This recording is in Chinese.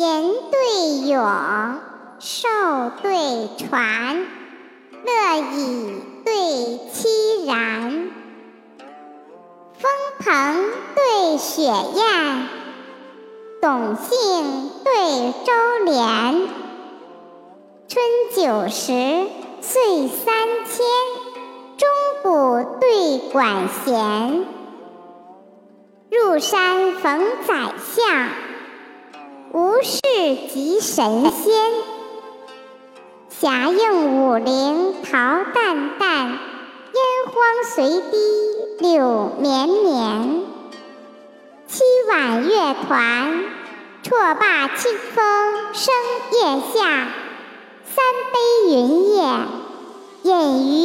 吟对咏，寿对传，乐以对凄然。风鹏对雪雁，董姓对周濂。春九十，岁三千，钟鼓对管弦。入山逢宰相，无事即神仙。霞映武陵桃淡淡，烟荒随堤柳绵绵。七婉乐团，绰罢清风生夜下。三杯云夜，饮余